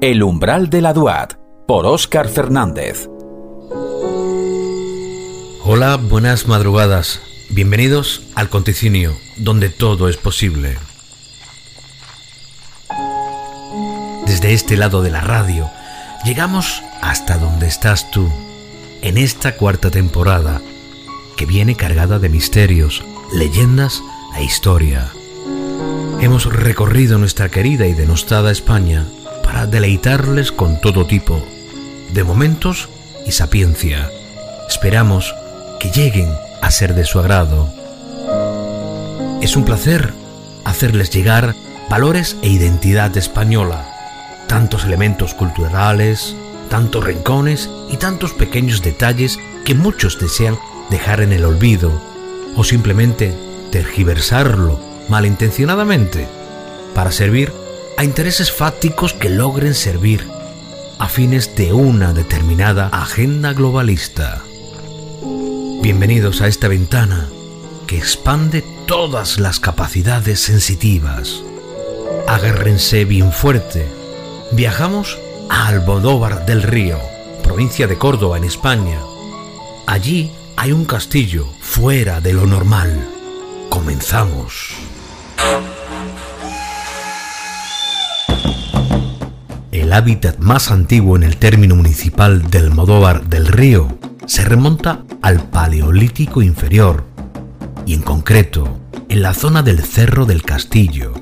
El umbral de la Duat, por Óscar Fernández. Hola, buenas madrugadas. Bienvenidos al Conticinio, donde todo es posible. Desde este lado de la radio, llegamos hasta donde estás tú, en esta cuarta temporada, que viene cargada de misterios, leyendas e historia. Hemos recorrido nuestra querida y denostada España para deleitarles con todo tipo de momentos y sapiencia. Esperamos que lleguen a ser de su agrado. Es un placer hacerles llegar valores e identidad española, tantos elementos culturales, tantos rincones y tantos pequeños detalles que muchos desean dejar en el olvido o simplemente tergiversarlo malintencionadamente para servir a intereses fácticos que logren servir a fines de una determinada agenda globalista. Bienvenidos a esta ventana que expande todas las capacidades sensitivas. Agárrense bien fuerte. Viajamos a Almodóvar del Río, provincia de Córdoba, en España. Allí hay un castillo fuera de lo normal. Comenzamos. El hábitat más antiguo en el término municipal del Modóvar del Río se remonta al Paleolítico inferior y en concreto en la zona del Cerro del Castillo.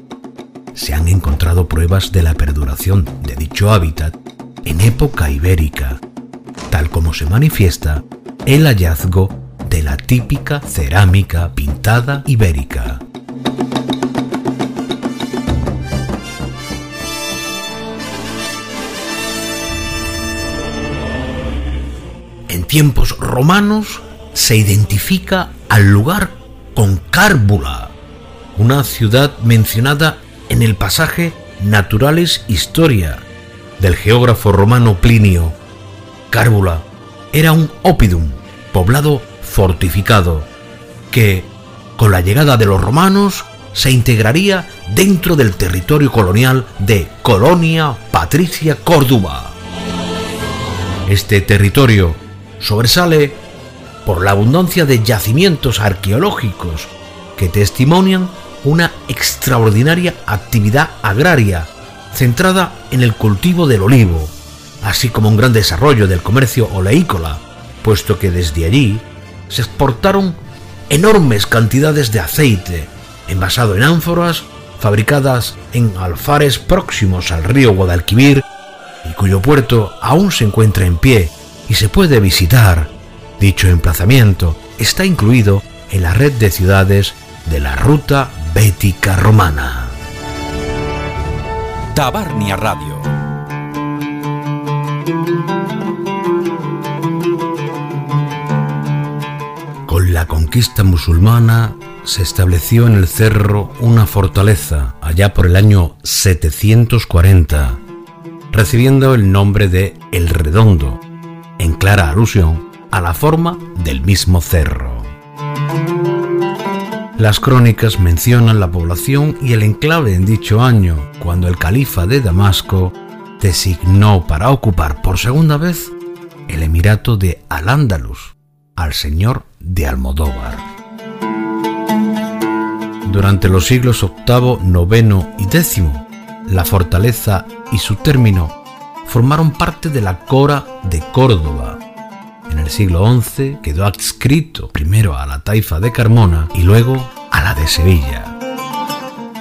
Se han encontrado pruebas de la perduración de dicho hábitat en época ibérica, tal como se manifiesta el hallazgo de la típica cerámica pintada ibérica. Tiempos romanos se identifica al lugar con Cárbula, una ciudad mencionada en el pasaje Naturales Historia del geógrafo romano Plinio. Cárbula era un oppidum, poblado fortificado, que, con la llegada de los romanos, se integraría dentro del territorio colonial de Colonia Patricia Córdoba. Este territorio sobresale por la abundancia de yacimientos arqueológicos que testimonian una extraordinaria actividad agraria centrada en el cultivo del olivo, así como un gran desarrollo del comercio oleícola, puesto que desde allí se exportaron enormes cantidades de aceite, envasado en ánforas, fabricadas en alfares próximos al río Guadalquivir, y cuyo puerto aún se encuentra en pie y se puede visitar. Dicho emplazamiento está incluido en la red de ciudades de la Ruta Bética Romana. Tabarnia Radio. Con la conquista musulmana se estableció en el cerro una fortaleza allá por el año 740, recibiendo el nombre de El Redondo, en clara alusión a la forma del mismo cerro. Las crónicas mencionan la población y el enclave en dicho año, cuando el califa de Damasco designó para ocupar por segunda vez el emirato de Al-Ándalus al señor de Almodóvar. Durante los siglos VIII, IX y X, la fortaleza y su término formaron parte de la Cora de Córdoba. En el siglo XI quedó adscrito primero a la taifa de Carmona y luego a la de Sevilla.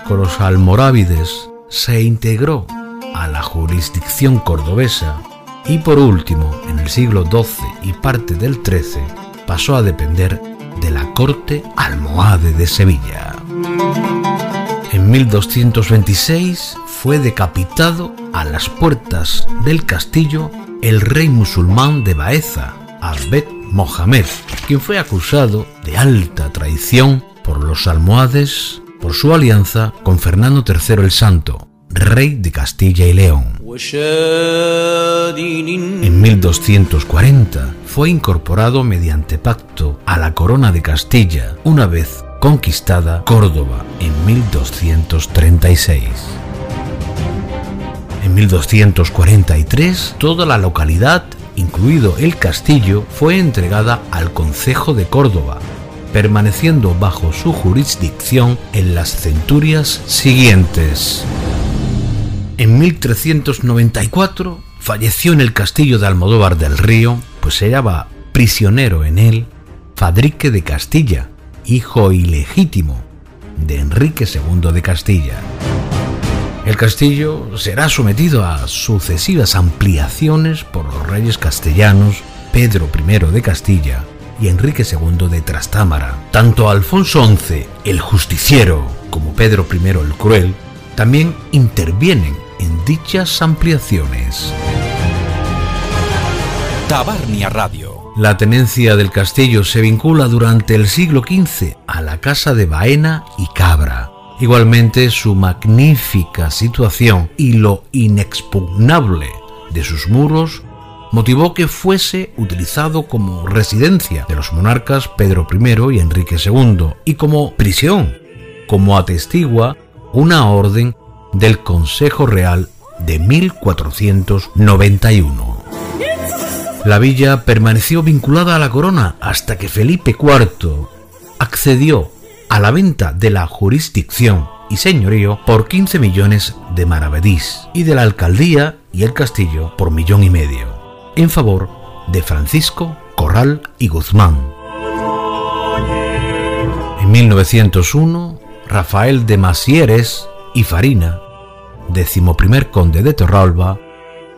Con los almorávides se integró a la jurisdicción cordobesa y por último, en el siglo XII y parte del XIII, pasó a depender de la corte almohade de Sevilla. En 1226 fue decapitado a las puertas del castillo el rey musulmán de Baeza, Abed Mohamed, quien fue acusado de alta traición por los almohades por su alianza con Fernando III el Santo, rey de Castilla y León. En 1240 fue incorporado mediante pacto a la corona de Castilla, una vez conquistada Córdoba en 1236. En En 1243, toda la localidad, incluido el castillo, fue entregada al Concejo de Córdoba, permaneciendo bajo su jurisdicción en las centurias siguientes. En 1394 falleció en el castillo de Almodóvar del Río, pues se hallaba prisionero en él Fadrique de Castilla, hijo ilegítimo de Enrique II de Castilla. El castillo será sometido a sucesivas ampliaciones por los reyes castellanos Pedro I de Castilla y Enrique II de Trastámara. Tanto Alfonso XI, el justiciero, como Pedro I el cruel, también intervienen en dichas ampliaciones. Tabarnia Radio la tenencia del castillo se vincula durante el siglo XV a la casa de Baena y Cabra. Igualmente su magnífica situación y lo inexpugnable de sus muros motivó que fuese utilizado como residencia de los monarcas Pedro I y Enrique II y como prisión, como atestigua una orden del Consejo Real de 1491. La villa permaneció vinculada a la corona hasta que Felipe IV accedió a la venta de la jurisdicción y señorío por 15 millones de maravedís y de la alcaldía y el castillo por millón y medio, en favor de Francisco Corral y Guzmán. En 1901, Rafael de Masieres y Farina, decimoprimer conde de Torralba,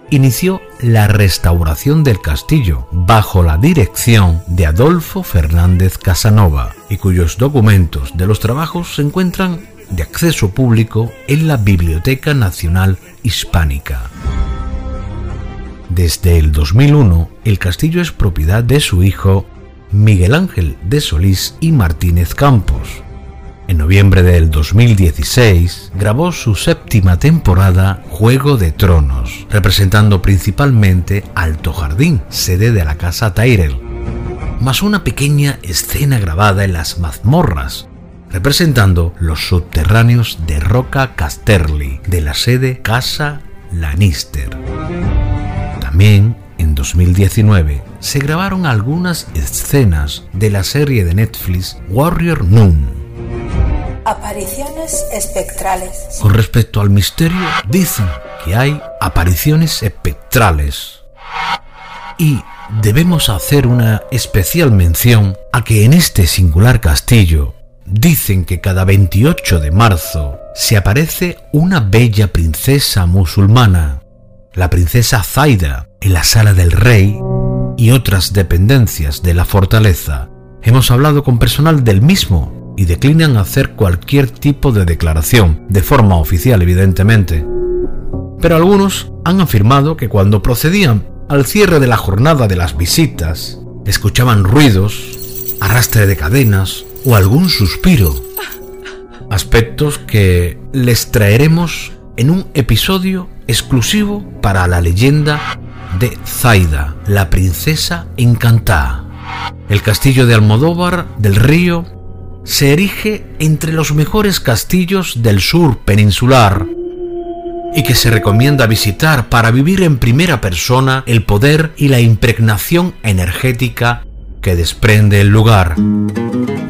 inició la restauración del castillo bajo la dirección de Adolfo Fernández Casanova y cuyos documentos de los trabajos se encuentran de acceso público en la Biblioteca Nacional Hispánica. Desde el 2001, el castillo es propiedad de su hijo Miguel Ángel de Solís y Martínez Campos, en noviembre del 2016 grabó su séptima temporada Juego de Tronos, representando principalmente Alto Jardín, sede de la casa Tyrell, más una pequeña escena grabada en las mazmorras, representando los subterráneos de Roca Casterly, de la sede Casa Lannister. También en 2019 se grabaron algunas escenas de la serie de Netflix Warrior Noon, Apariciones espectrales. Con respecto al misterio, dicen que hay apariciones espectrales. Y debemos hacer una especial mención a que en este singular castillo dicen que cada 28 de marzo se aparece una bella princesa musulmana, la princesa Zaida, en la sala del rey y otras dependencias de la fortaleza. Hemos hablado con personal del mismo y declinan hacer cualquier tipo de declaración, de forma oficial evidentemente. Pero algunos han afirmado que cuando procedían al cierre de la jornada de las visitas, escuchaban ruidos, arrastre de cadenas o algún suspiro. Aspectos que les traeremos en un episodio exclusivo para la leyenda de Zaida, la princesa encantada. El castillo de Almodóvar del Río se erige entre los mejores castillos del sur peninsular y que se recomienda visitar para vivir en primera persona el poder y la impregnación energética que desprende el lugar.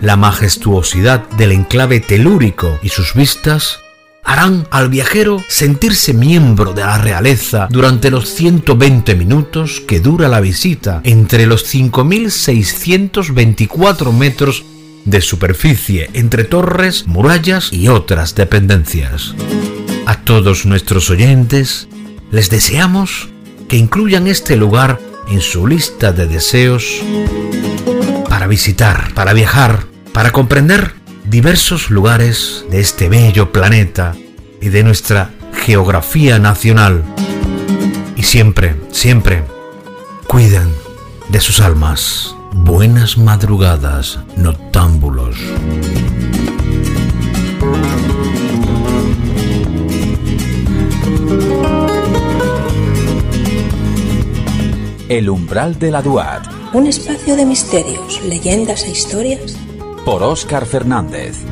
La majestuosidad del enclave telúrico y sus vistas harán al viajero sentirse miembro de la realeza durante los 120 minutos que dura la visita entre los 5.624 metros de superficie entre torres, murallas y otras dependencias. A todos nuestros oyentes les deseamos que incluyan este lugar en su lista de deseos para visitar, para viajar, para comprender diversos lugares de este bello planeta y de nuestra geografía nacional. Y siempre, siempre, cuiden de sus almas. Buenas madrugadas, noctámbulos. El umbral de la Duat. Un espacio de misterios, leyendas e historias. Por Óscar Fernández.